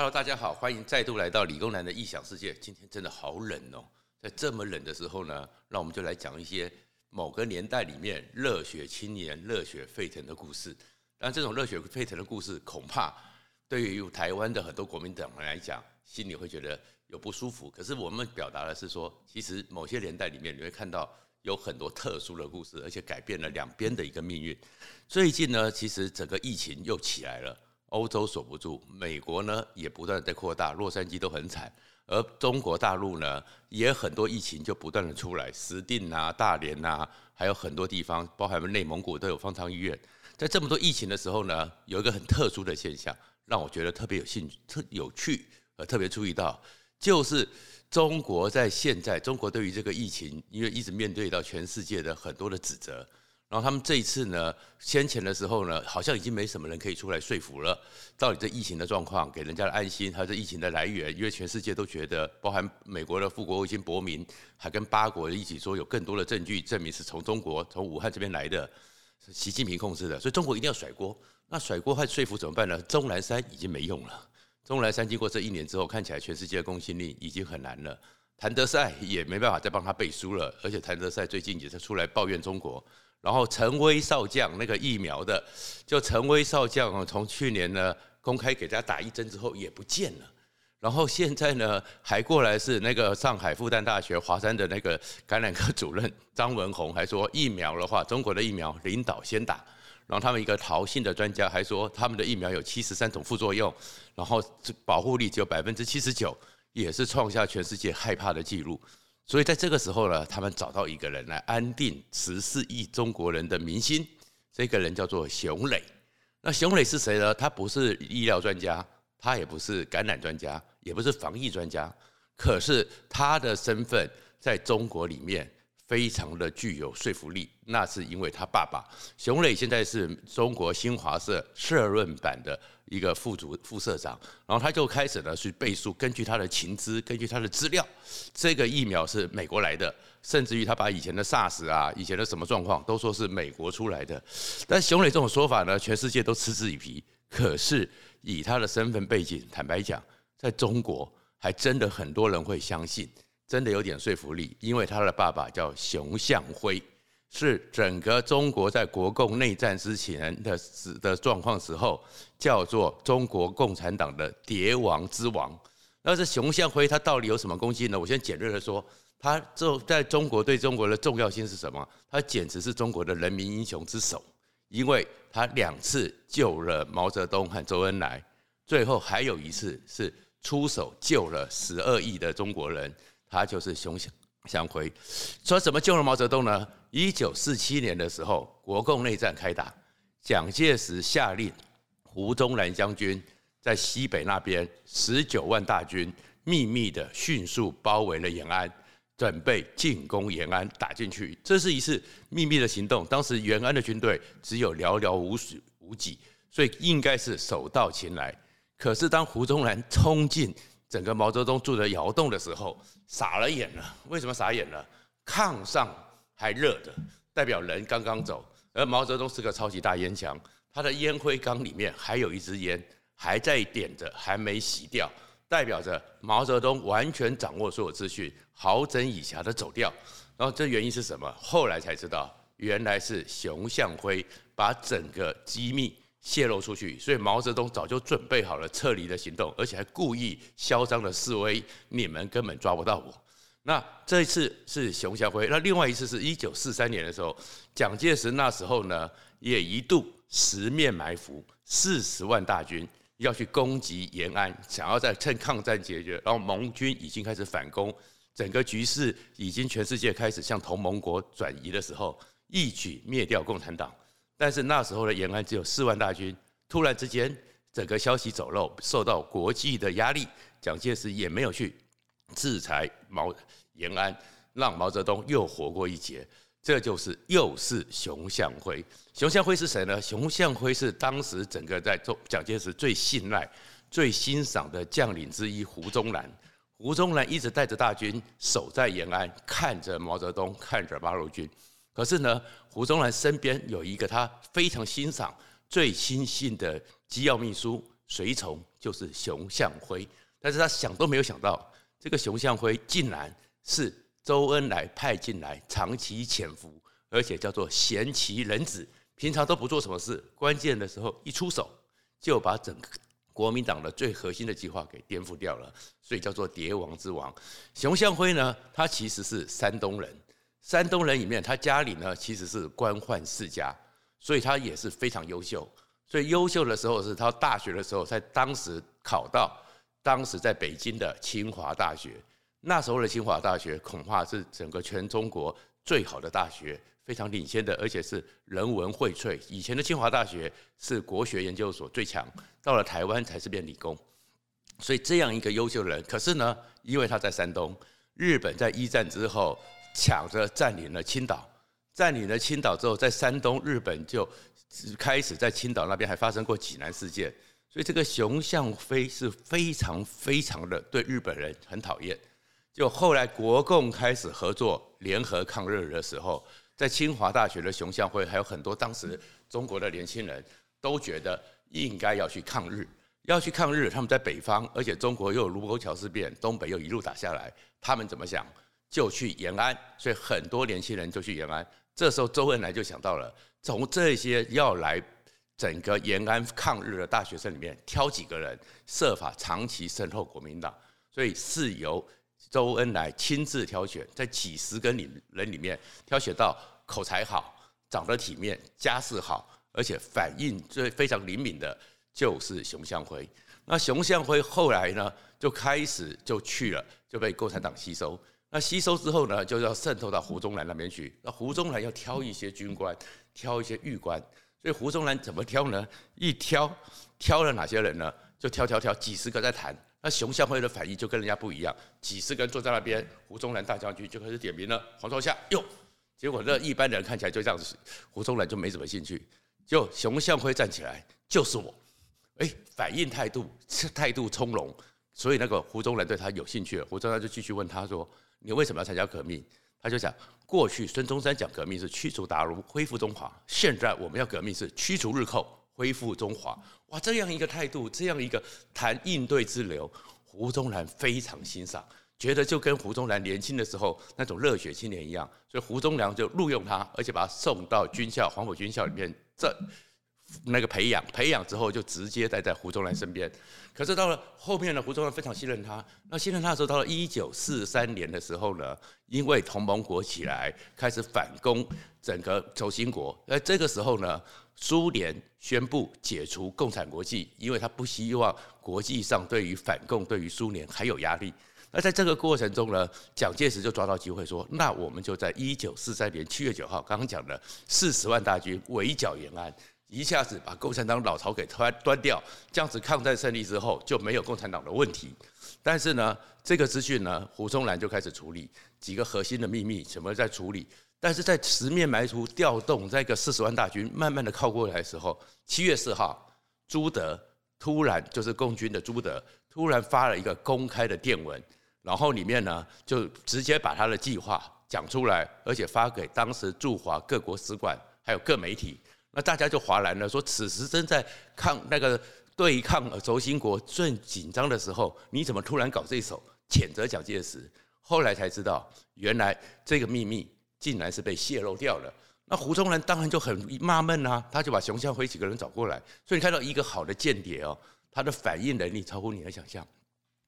Hello，大家好，欢迎再度来到理工男的异想世界。今天真的好冷哦，在这么冷的时候呢，那我们就来讲一些某个年代里面热血青年、热血沸腾的故事。但这种热血沸腾的故事，恐怕对于台湾的很多国民党人来讲，心里会觉得有不舒服。可是我们表达的是说，其实某些年代里面，你会看到有很多特殊的故事，而且改变了两边的一个命运。最近呢，其实整个疫情又起来了。欧洲守不住，美国呢也不断在扩大，洛杉矶都很惨，而中国大陆呢也很多疫情就不断的出来，石碇啊、大连啊，还有很多地方，包含内蒙古都有方舱医院。在这么多疫情的时候呢，有一个很特殊的现象，让我觉得特别有兴趣、特有趣，呃，特别注意到，就是中国在现在，中国对于这个疫情，因为一直面对到全世界的很多的指责。然后他们这一次呢，先前的时候呢，好像已经没什么人可以出来说服了，到底这疫情的状况，给人家的安心，还有这疫情的来源，因为全世界都觉得，包含美国的副国务卿博明，还跟八国一起说，有更多的证据证明是从中国从武汉这边来的，是习近平控制的，所以中国一定要甩锅。那甩锅和说服怎么办呢？钟南山已经没用了，钟南山经过这一年之后，看起来全世界的公信力已经很难了，谭德赛也没办法再帮他背书了，而且谭德赛最近也是出来抱怨中国。然后陈威少将那个疫苗的，就陈威少将从去年呢公开给大家打一针之后也不见了，然后现在呢还过来是那个上海复旦大学华山的那个感染科主任张文宏还说疫苗的话，中国的疫苗领导先打，然后他们一个陶姓的专家还说他们的疫苗有七十三种副作用，然后保护力只有百分之七十九，也是创下全世界害怕的记录。所以在这个时候呢，他们找到一个人来安定十四亿中国人的民心。这个人叫做熊磊。那熊磊是谁呢？他不是医疗专家，他也不是感染专家，也不是防疫专家。可是他的身份在中国里面非常的具有说服力。那是因为他爸爸熊磊现在是中国新华社社论版的。一个副主副社长，然后他就开始呢去背书，根据他的情资，根据他的资料，这个疫苗是美国来的，甚至于他把以前的 SARS 啊，以前的什么状况都说是美国出来的。但熊磊这种说法呢，全世界都嗤之以鼻。可是以他的身份背景，坦白讲，在中国还真的很多人会相信，真的有点说服力，因为他的爸爸叫熊向晖。是整个中国在国共内战之前的时的状况时候，叫做中国共产党的谍王之王。那这熊向晖他到底有什么功绩呢？我先简略的说，他这在中国对中国的重要性是什么？他简直是中国的人民英雄之首，因为他两次救了毛泽东和周恩来，最后还有一次是出手救了十二亿的中国人，他就是熊向向晖。说怎么救了毛泽东呢？一九四七年的时候，国共内战开打，蒋介石下令胡宗南将军在西北那边十九万大军秘密的迅速包围了延安，准备进攻延安，打进去。这是一次秘密的行动。当时延安的军队只有寥寥无数无几，所以应该是手到擒来。可是当胡宗南冲进整个毛泽东住的窑洞的时候，傻了眼了。为什么傻眼了？炕上。还热的，代表人刚刚走。而毛泽东是个超级大烟枪，他的烟灰缸里面还有一支烟还在点着，还没熄掉，代表着毛泽东完全掌握所有资讯，好整以暇的走掉。然后这原因是什么？后来才知道，原来是熊向晖把整个机密泄露出去，所以毛泽东早就准备好了撤离的行动，而且还故意嚣张的示威，你们根本抓不到我。那这一次是熊向晖，那另外一次是一九四三年的时候，蒋介石那时候呢也一度十面埋伏，四十万大军要去攻击延安，想要再趁抗战解决，然后盟军已经开始反攻，整个局势已经全世界开始向同盟国转移的时候，一举灭掉共产党。但是那时候的延安只有四万大军，突然之间整个消息走漏，受到国际的压力，蒋介石也没有去。制裁毛延安，让毛泽东又活过一劫，这就是又是熊向晖。熊向晖是谁呢？熊向晖是当时整个在中蒋介石最信赖、最欣赏的将领之一胡宗南。胡宗南一直带着大军守在延安，看着毛泽东，看着八路军。可是呢，胡宗南身边有一个他非常欣赏、最亲信的机要秘书随从就是熊向晖。但是他想都没有想到，这个熊向晖竟然是周恩来派进来长期潜伏，而且叫做贤妻人子，平常都不做什么事，关键的时候一出手，就把整个国民党的最核心的计划给颠覆掉了，所以叫做蝶王之王。熊向晖呢，他其实是山东人，山东人里面他家里呢其实是官宦世家，所以他也是非常优秀。所以优秀的时候是他大学的时候，在当时考到当时在北京的清华大学。那时候的清华大学恐怕是整个全中国最好的大学，非常领先的，而且是人文荟萃。以前的清华大学是国学研究所最强，到了台湾才是变理工。所以这样一个优秀的人，可是呢，因为他在山东，日本在一战之后抢着占领了青岛，占领了青岛之后，在山东日本就。开始在青岛那边还发生过济南事件，所以这个熊向晖是非常非常的对日本人很讨厌。就后来国共开始合作联合抗日的时候，在清华大学的熊向晖还有很多当时中国的年轻人都觉得应该要去抗日，要去抗日。他们在北方，而且中国又有卢沟桥事变，东北又一路打下来，他们怎么想？就去延安，所以很多年轻人就去延安。这时候周恩来就想到了。从这些要来整个延安抗日的大学生里面挑几个人，设法长期渗透国民党，所以是由周恩来亲自挑选，在几十个里人里面挑选到口才好、长得体面、家世好，而且反应最非常灵敏的，就是熊向晖。那熊向晖后来呢，就开始就去了，就被共产党吸收。那吸收之后呢，就要渗透到胡宗南那边去。那胡宗南要挑一些军官。挑一些玉官，所以胡宗南怎么挑呢？一挑，挑了哪些人呢？就挑挑挑，几十个在谈。那熊向晖的反应就跟人家不一样，几十个人坐在那边，胡宗南大将军就开始点名了，黄少夏哟。结果那一般人看起来就这样子，胡宗南就没什么兴趣。就熊向晖站起来，就是我，哎，反应态度态度从容，所以那个胡宗南对他有兴趣了。胡宗南就继续问他说：“你为什么要参加革命？”他就讲，过去孙中山讲革命是驱除鞑虏，恢复中华。现在我们要革命是驱除日寇，恢复中华。哇，这样一个态度，这样一个谈应对之流，胡宗南非常欣赏，觉得就跟胡宗南年轻的时候那种热血青年一样，所以胡宗良就录用他，而且把他送到军校黄埔军校里面这。那个培养，培养之后就直接待在胡宗南身边。可是到了后面呢，胡宗南非常信任他。那信任他的时候，到了一九四三年的时候呢，因为同盟国起来，开始反攻整个轴心国。而这个时候呢，苏联宣布解除共产国际，因为他不希望国际上对于反共、对于苏联还有压力。那在这个过程中呢，蒋介石就抓到机会说：“那我们就在一九四三年七月九号，刚刚讲的四十万大军围剿延安。”一下子把共产党老巢给端端掉，这样子抗战胜利之后就没有共产党的问题。但是呢，这个资讯呢，胡宗南就开始处理几个核心的秘密，什么在处理？但是在十面埋伏调动这个四十万大军慢慢的靠过来的时候，七月四号，朱德突然就是共军的朱德突然发了一个公开的电文，然后里面呢就直接把他的计划讲出来，而且发给当时驻华各国使馆还有各媒体。那大家就哗然了，说此时正在抗那个对抗轴心国最紧张的时候，你怎么突然搞这一手，谴责蒋介石？后来才知道，原来这个秘密竟然是被泄露掉了。那胡宗南当然就很纳闷啊，他就把熊向晖几个人找过来。所以你看到一个好的间谍哦，他的反应能力超乎你的想象。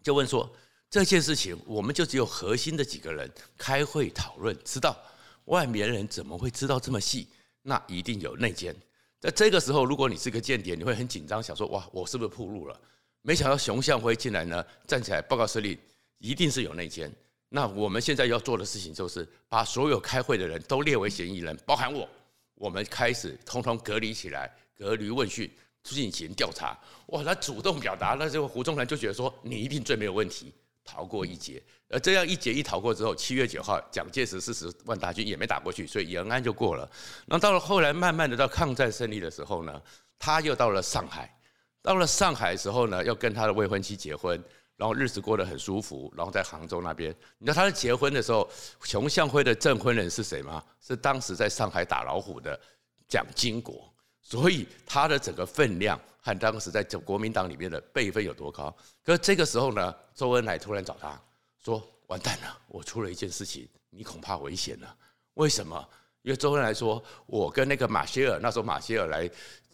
就问说这件事情，我们就只有核心的几个人开会讨论，知道外面人怎么会知道这么细？那一定有内奸，在这个时候，如果你是个间谍，你会很紧张，想说：哇，我是不是暴露了？没想到熊向晖进来呢，站起来报告司令，一定是有内奸。那我们现在要做的事情就是把所有开会的人都列为嫌疑人，包含我。我们开始通通隔离起来，隔离问讯，进行调查。哇，他主动表达，那这个胡宗南就觉得说，你一定最没有问题。逃过一劫，而这样一劫一逃过之后，七月九号，蒋介石四十万大军也没打过去，所以延安就过了。那到了后来，慢慢的到抗战胜利的时候呢，他又到了上海。到了上海的时候呢，要跟他的未婚妻结婚，然后日子过得很舒服。然后在杭州那边，你知道他在结婚的时候，熊向晖的证婚人是谁吗？是当时在上海打老虎的蒋经国。所以他的整个分量和当时在国民党里面的辈分有多高？可是这个时候呢，周恩来突然找他说：“完蛋了，我出了一件事情，你恐怕危险了。为什么？因为周恩来说，我跟那个马歇尔，那时候马歇尔来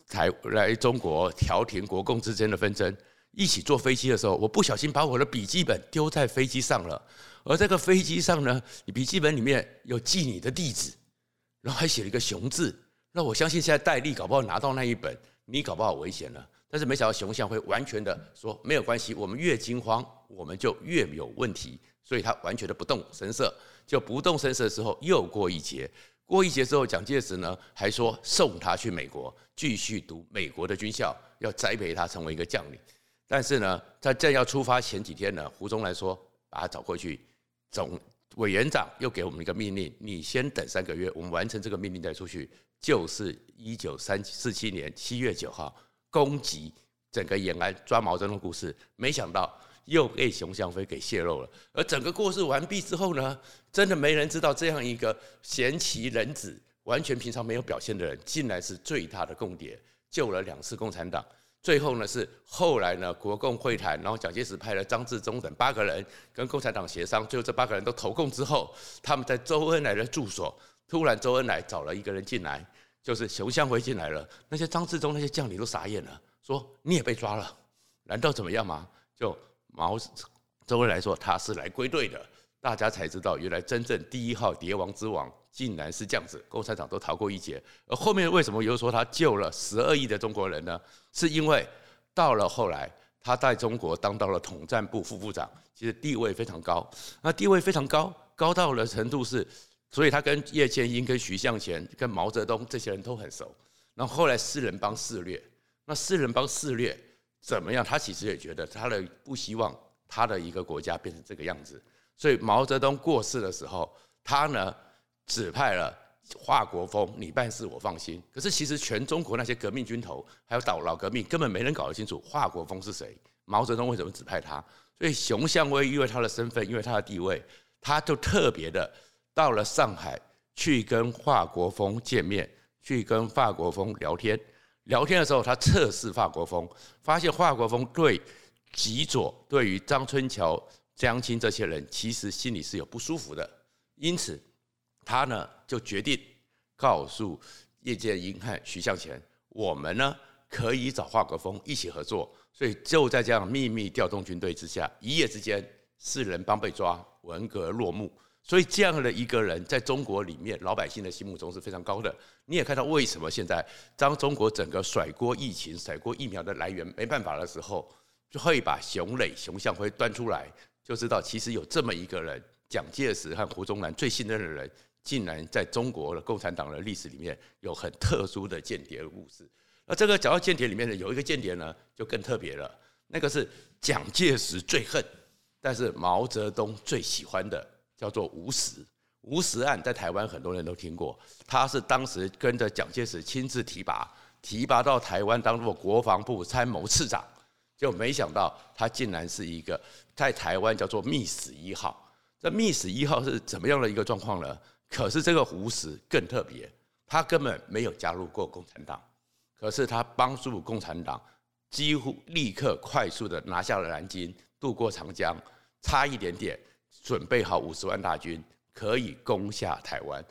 台来中国调停国共之间的纷争，一起坐飞机的时候，我不小心把我的笔记本丢在飞机上了。而这个飞机上呢，你笔记本里面有记你的地址，然后还写了一个熊字。”那我相信现在戴笠搞不好拿到那一本，你搞不好危险了。但是没想到熊向晖完全的说没有关系，我们越惊慌，我们就越有问题。所以他完全的不动声色，就不动声色之后又过一劫，过一劫之后，蒋介石呢还说送他去美国继续读美国的军校，要栽培他成为一个将领。但是呢，在正要出发前几天呢，胡宗南说把他找过去，总委员长又给我们一个命令，你先等三个月，我们完成这个命令再出去。就是一九三四七年七月九号攻击整个延安抓毛泽东的故事，没想到又被熊向晖给泄露了。而整个故事完毕之后呢，真的没人知道这样一个贤妻人子，完全平常没有表现的人，竟然是最大的共谍，救了两次共产党。最后呢，是后来呢国共会谈，然后蒋介石派了张治中等八个人跟共产党协商，最后这八个人都投共之后，他们在周恩来的住所。突然，周恩来找了一个人进来，就是熊向晖进来了。那些张治中那些将领都傻眼了，说：“你也被抓了，难道怎么样吗？”就毛周恩来说他是来归队的，大家才知道原来真正第一号谍王之王竟然是这样子，共产党都逃过一劫。而后面为什么又说他救了十二亿的中国人呢？是因为到了后来，他在中国当到了统战部副部长，其实地位非常高。那地位非常高，高到了程度是。所以他跟叶剑英、跟徐向前、跟毛泽东这些人都很熟。然后后来四人帮肆虐，那四人帮肆虐怎么样？他其实也觉得他的不希望他的一个国家变成这个样子。所以毛泽东过世的时候，他呢指派了华国锋，你办事我放心。可是其实全中国那些革命军头，还有老老革命，根本没人搞得清楚华国锋是谁，毛泽东为什么指派他？所以熊向晖因为他的身份，因为他的地位，他就特别的。到了上海去跟华国锋见面，去跟华国锋聊天。聊天的时候，他测试华国锋，发现华国锋对极左，对于张春桥、江青这些人，其实心里是有不舒服的。因此，他呢就决定告诉叶剑英和徐向前，我们呢可以找华国锋一起合作。所以就在这样秘密调动军队之下，一夜之间，四人帮被抓，文革落幕。所以这样的一个人，在中国里面，老百姓的心目中是非常高的。你也看到为什么现在当中国整个甩锅疫情、甩锅疫苗的来源没办法的时候，就会把熊磊、熊向晖端出来，就知道其实有这么一个人，蒋介石和胡宗南最信任的人，竟然在中国的共产党的历史里面有很特殊的间谍的故事。那这个讲到间谍里面呢，有一个间谍呢，就更特别了，那个是蒋介石最恨，但是毛泽东最喜欢的。叫做吴石，吴石案在台湾很多人都听过，他是当时跟着蒋介石亲自提拔，提拔到台湾当做国防部参谋次长，就没想到他竟然是一个在台湾叫做密使一号。这密使一号是怎么样的一个状况呢？可是这个胡石更特别，他根本没有加入过共产党，可是他帮助共产党几乎立刻快速的拿下了南京，渡过长江，差一点点。准备好五十万大军，可以攻下台湾。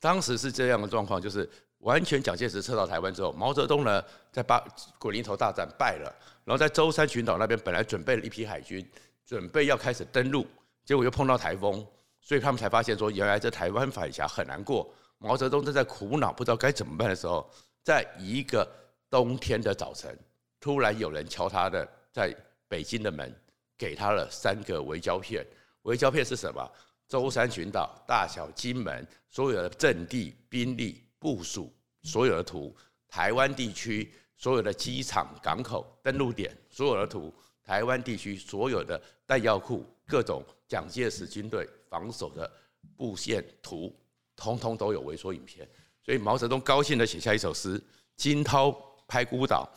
当时是这样的状况，就是完全蒋介石撤到台湾之后，毛泽东呢在八鬼林头大战败了，然后在舟山群岛那边本来准备了一批海军，准备要开始登陆，结果又碰到台风，所以他们才发现说，原来这台湾海峡很难过。毛泽东正在苦恼不知道该怎么办的时候，在一个冬天的早晨，突然有人敲他的在北京的门，给他了三个围胶片。围胶片是什么？舟山群岛、大小金门所有的阵地、兵力部署，所有的图；台湾地区所有的机场、港口、登陆点，所有的图；台湾地区所有的弹药库、各种蒋介石军队防守的布线图，通通都有微缩影片。所以毛泽东高兴地写下一首诗：“惊涛拍孤岛，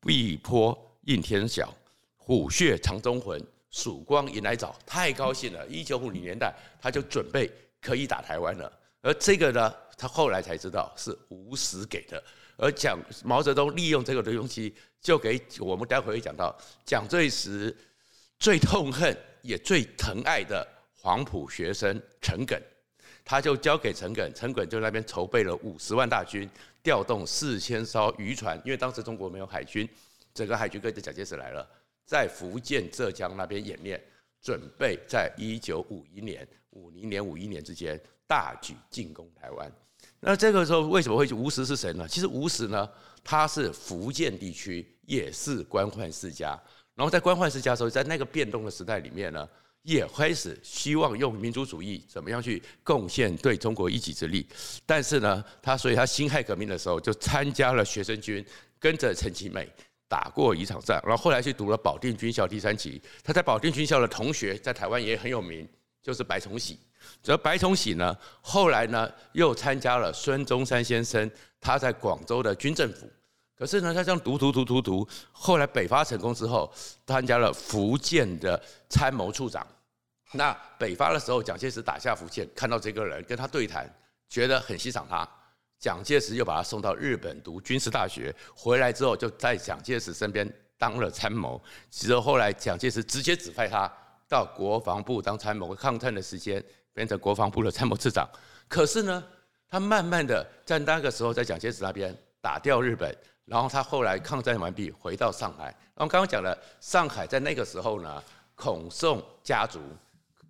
碧波映天晓，虎穴藏忠魂。”曙光迎来早，太高兴了！一九五零年代，他就准备可以打台湾了。而这个呢，他后来才知道是吴石给的。而蒋毛泽东利用这个的东西，就给我们待会会讲到蒋介石最痛恨也最疼爱的黄埔学生陈耿，他就交给陈耿，陈耿就那边筹备了五十万大军，调动四千艘渔船，因为当时中国没有海军，整个海军跟着蒋介石来了，在福建、浙江那边演练，准备在一九五一年、五零年、五一年之间大举进攻台湾。那这个时候为什么会吴石是谁呢？其实吴石呢，他是福建地区也是官宦世家，然后在官宦世家的时候，在那个变动的时代里面呢，也开始希望用民族主义怎么样去贡献对中国一己之力。但是呢，他所以他辛亥革命的时候就参加了学生军，跟着陈其美打过一场仗，然后后来去读了保定军校第三期。他在保定军校的同学在台湾也很有名，就是白崇禧。这白崇禧呢，后来呢又参加了孙中山先生他在广州的军政府，可是呢他这样读读读读读，后来北伐成功之后，参加了福建的参谋处长。那北伐的时候，蒋介石打下福建，看到这个人跟他对谈，觉得很欣赏他，蒋介石又把他送到日本读军事大学，回来之后就在蒋介石身边当了参谋。其实后来蒋介石直接指派他到国防部当参谋，抗战的时间。变成国防部的参谋次长，可是呢，他慢慢的在那个时候在蒋介石那边打掉日本，然后他后来抗战完毕回到上海。然后刚刚讲了，上海在那个时候呢，孔宋家族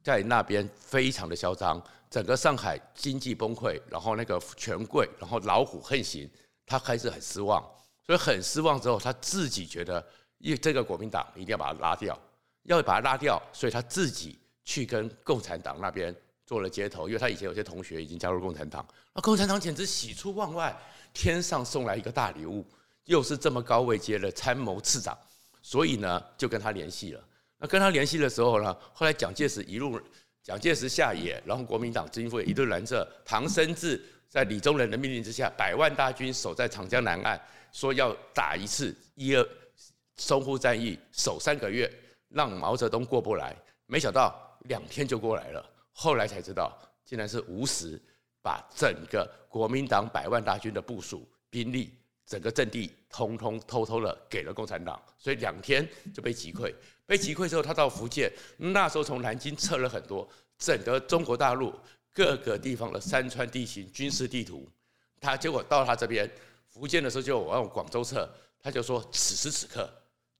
在那边非常的嚣张，整个上海经济崩溃，然后那个权贵，然后老虎横行，他开始很失望，所以很失望之后，他自己觉得，一这个国民党一定要把他拉掉，要把他拉掉，所以他自己去跟共产党那边。做了接头，因为他以前有些同学已经加入共产党，那共产党简直喜出望外，天上送来一个大礼物，又是这么高位阶的参谋次长，所以呢就跟他联系了。那跟他联系的时候呢，后来蒋介石一路，蒋介石下野，然后国民党军阀一顿拦着，唐生智在李宗仁的命令之下，百万大军守在长江南岸，说要打一次一二淞沪战役，守三个月，让毛泽东过不来，没想到两天就过来了。后来才知道，竟然是吴石把整个国民党百万大军的部署、兵力、整个阵地，通通偷偷的给了共产党，所以两天就被击溃。被击溃之后，他到福建，那时候从南京撤了很多整个中国大陆各个地方的山川地形、军事地图。他结果到他这边福建的时候，就往广州撤。他就说：此时此刻，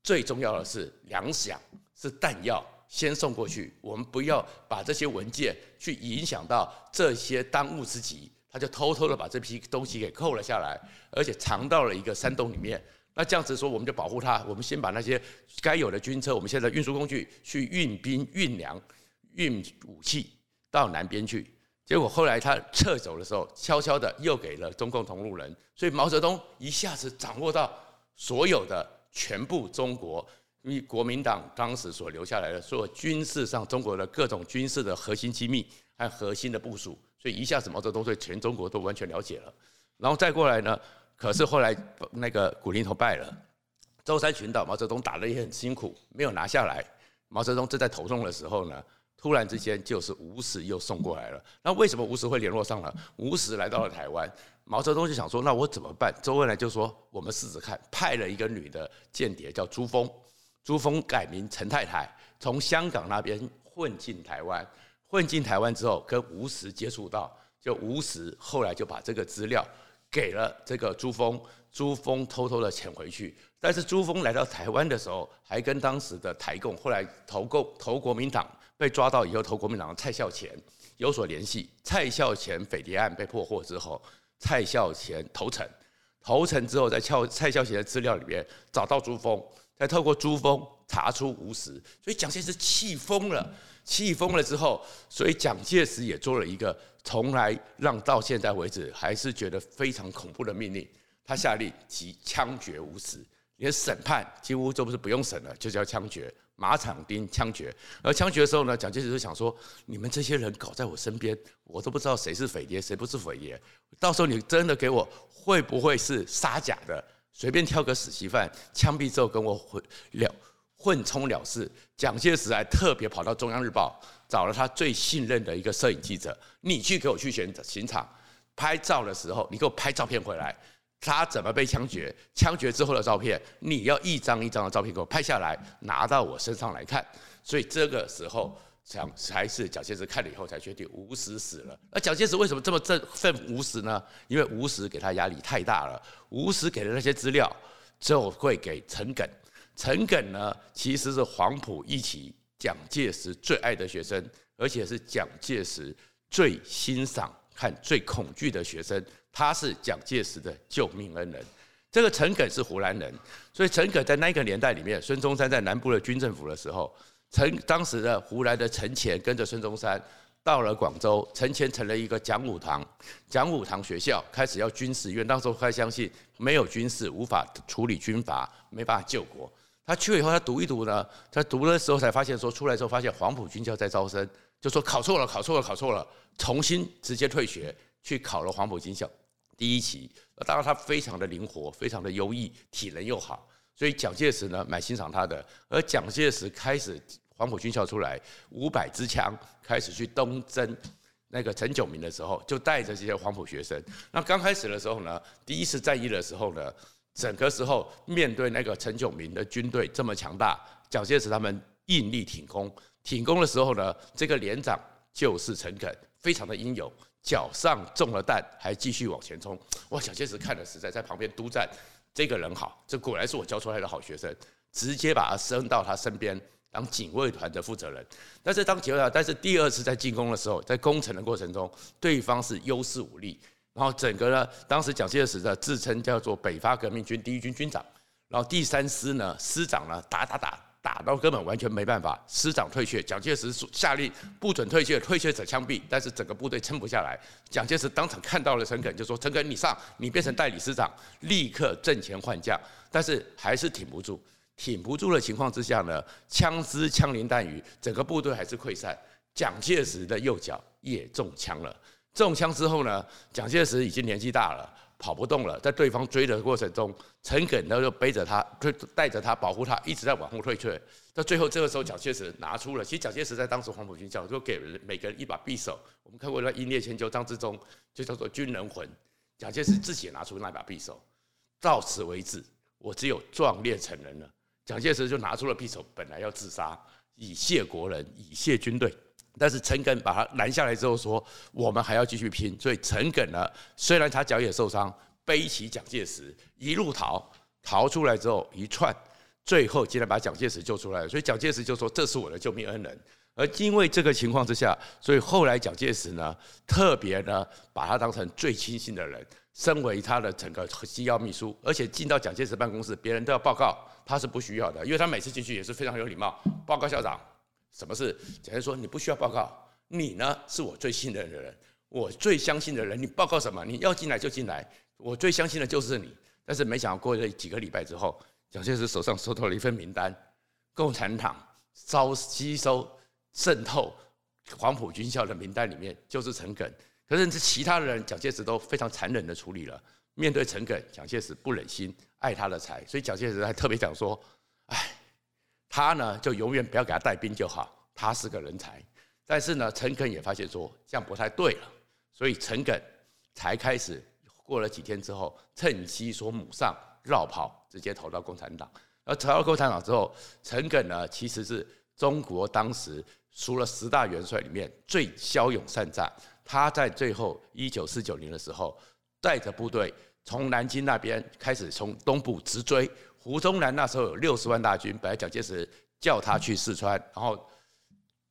最重要的是粮饷，是弹药。先送过去，我们不要把这些文件去影响到这些当务之急。他就偷偷的把这批东西给扣了下来，而且藏到了一个山洞里面。那这样子说，我们就保护他。我们先把那些该有的军车，我们现在运输工具去运兵、运粮、运武器到南边去。结果后来他撤走的时候，悄悄的又给了中共同路人，所以毛泽东一下子掌握到所有的全部中国。因为国民党当时所留下来的所有军事上中国的各种军事的核心机密和核心的部署，所以一下子毛泽东对全中国都完全了解了。然后再过来呢，可是后来那个古宁头败了，舟山群岛毛泽东打得也很辛苦，没有拿下来。毛泽东正在头痛的时候呢，突然之间就是吴石又送过来了。那为什么吴石会联络上了？吴石来到了台湾，毛泽东就想说，那我怎么办？周恩来就说，我们试试看，派了一个女的间谍叫朱枫。朱枫改名陈太太，从香港那边混进台湾，混进台湾之后跟吴石接触到，就吴石后来就把这个资料给了这个朱峰，朱峰偷偷的潜回去。但是朱峰来到台湾的时候，还跟当时的台共后来投共投国民党被抓到以后投国民党的蔡孝乾有所联系。蔡孝乾匪谍案被破获之后，蔡孝乾投诚，投诚之后在蔡蔡孝乾的资料里面找到朱峰。再透过朱峰查出吴石，所以蒋介石气疯了，气疯了之后，所以蒋介石也做了一个从来让到现在为止还是觉得非常恐怖的命令，他下令即枪决无死，连审判几乎都不是不用审了，就叫枪决，马场町枪决。而枪决的时候呢，蒋介石就想说，你们这些人搞在我身边，我都不知道谁是匪谍，谁不是匪谍，到时候你真的给我，会不会是杀假的？随便挑个死刑犯，枪毙之后跟我回了混充了事。蒋介石还特别跑到中央日报，找了他最信任的一个摄影记者，你去给我去选刑场拍照的时候，你给我拍照片回来，他怎么被枪决，枪决之后的照片，你要一张一张的照片给我拍下来，拿到我身上来看。所以这个时候，才才是蒋介石看了以后才决定吴石死了。那蒋介石为什么这么振奋吴石呢？因为吴石给他压力太大了。吴石给的那些资料，就会给陈艮。陈艮呢，其实是黄埔一期蒋介石最爱的学生，而且是蒋介石最欣赏和最恐惧的学生。他是蒋介石的救命恩人。这个陈艮是湖南人，所以陈艮在那个年代里面，孙中山在南部的军政府的时候，陈当时的湖南的陈干跟着孙中山到了广州，陈干成了一个讲武堂，讲武堂学校开始要军事，因为当时他相信没有军事无法处理军阀，没办法救国。他去了以后，他读一读呢，他读的时候才发现说，出来之后发现黄埔军校在招生，就说考错了，考错了，考错了，重新直接退学去考了黄埔军校。第一期，当然他非常的灵活，非常的优异，体能又好，所以蒋介石呢蛮欣赏他的。而蒋介石开始黄埔军校出来五百支枪，开始去东征那个陈炯明的时候，就带着这些黄埔学生。那刚开始的时候呢，第一次战役的时候呢，整个时候面对那个陈炯明的军队这么强大，蒋介石他们硬力挺攻，挺攻的时候呢，这个连长就是陈艮，非常的英勇。脚上中了弹，还继续往前冲。哇！蒋介石看了实在在旁边督战，这个人好，这果然是我教出来的好学生，直接把他升到他身边当警卫团的负责人。但是当警卫团，但是第二次在进攻的时候，在攻城的过程中，对方是优势武力，然后整个呢，当时蒋介石的自称叫做北伐革命军第一军军长，然后第三师呢师长呢打打打。打到根本完全没办法，师长退却，蒋介石下令不准退却，退却者枪毙。但是整个部队撑不下来，蒋介石当场看到了陈艮，就说：“陈艮，你上，你变成代理师长，立刻阵前换将。”但是还是挺不住，挺不住的情况之下呢，枪支枪林弹雨，整个部队还是溃散。蒋介石的右脚也中枪了，中枪之后呢，蒋介石已经年纪大了。跑不动了，在对方追的过程中，陈艮呢就背着他，就带着他保护他，一直在往后退却。到最后这个时候，蒋介石拿出了，其实蒋介石在当时黄埔军校就给了每个人一把匕首。我们看过那《英烈千秋》，张之洞就叫做军人魂。蒋介石自己也拿出那把匕首，到此为止，我只有壮烈成人了。蒋介石就拿出了匕首，本来要自杀，以谢国人，以谢军队。但是陈艮把他拦下来之后说：“我们还要继续拼。”所以陈艮呢，虽然他脚也受伤，背起蒋介石一路逃，逃出来之后一串，最后竟然把蒋介石救出来了。所以蒋介石就说：“这是我的救命恩人。”而因为这个情况之下，所以后来蒋介石呢，特别呢把他当成最亲信的人，身为他的整个机要秘书，而且进到蒋介石办公室，别人都要报告，他是不需要的，因为他每次进去也是非常有礼貌，报告校长。什么事？蒋介石说：“你不需要报告，你呢是我最信任的人，我最相信的人。你报告什么？你要进来就进来，我最相信的就是你。”但是没想到过了几个礼拜之后，蒋介石手上收到了一份名单，共产党招吸收渗透黄埔军校的名单里面就是陈艮。可是其他的人，蒋介石都非常残忍的处理了。面对陈艮，蒋介石不忍心，爱他的才，所以蒋介石还特别讲说：“哎。”他呢，就永远不要给他带兵就好。他是个人才，但是呢，陈艮也发现说这样不太对了，所以陈艮才开始过了几天之后，趁机说母上，绕跑，直接投到共产党。而投到共产党之后，陈艮呢，其实是中国当时除了十大元帅里面最骁勇善战。他在最后一九四九年的时候，带着部队从南京那边开始从东部直追。胡宗南那时候有六十万大军，本来蒋介石叫他去四川，然后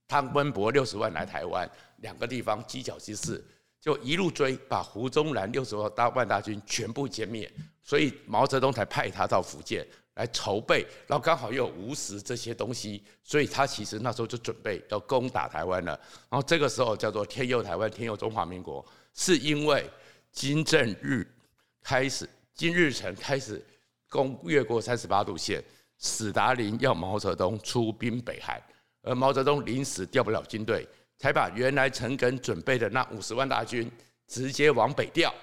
汤温伯六十万来台湾，两个地方犄角之势，就一路追，把胡宗南六十万大万大军全部歼灭。所以毛泽东才派他到福建来筹备，然后刚好又有吴石这些东西，所以他其实那时候就准备要攻打台湾了。然后这个时候叫做天佑台湾，天佑中华民国，是因为金正日开始，金日成开始。攻越过三十八度线，史达林要毛泽东出兵北韩，而毛泽东临时调不了军队，才把原来陈艮准备的那五十万大军直接往北调，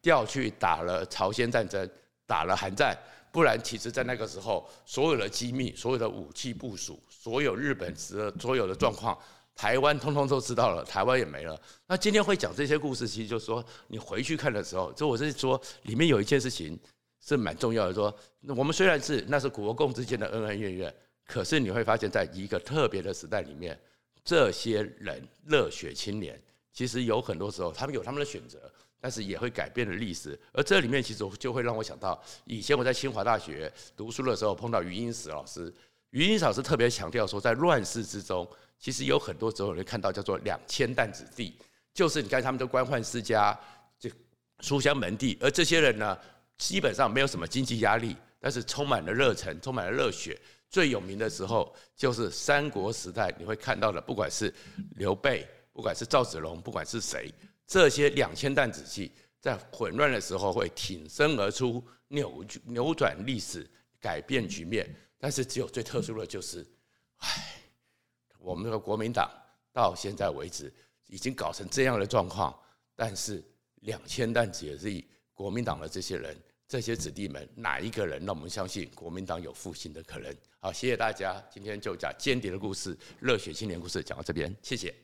调去打了朝鲜战争，打了韩战。不然，其实在那个时候，所有的机密、所有的武器部署、所有日本时的所有的状况，台湾通通都知道了，台湾也没了。那今天会讲这些故事，其实就是说你回去看的时候，就我是说里面有一件事情是蛮重要的，说我们虽然是那是国共之间的恩恩怨怨，可是你会发现在一个特别的时代里面，这些人热血青年，其实有很多时候他们有他们的选择，但是也会改变了历史。而这里面其实就会让我想到，以前我在清华大学读书的时候碰到余英时老师，余英时老师特别强调说，在乱世之中。其实有很多时候，人看到叫做两千担子弟，就是你看他们都官宦世家，这书香门第，而这些人呢，基本上没有什么经济压力，但是充满了热忱，充满了热血。最有名的时候就是三国时代，你会看到的，不管是刘备，不管是赵子龙，不管是谁，这些两千担子气在混乱的时候会挺身而出，扭扭转历史，改变局面。但是只有最特殊的就是，唉。我们这个国民党到现在为止已经搞成这样的状况，但是两千担子弟，国民党的这些人，这些子弟们，哪一个人让我们相信国民党有复兴的可能？好，谢谢大家，今天就讲间谍的故事、热血青年故事讲到这边，谢谢。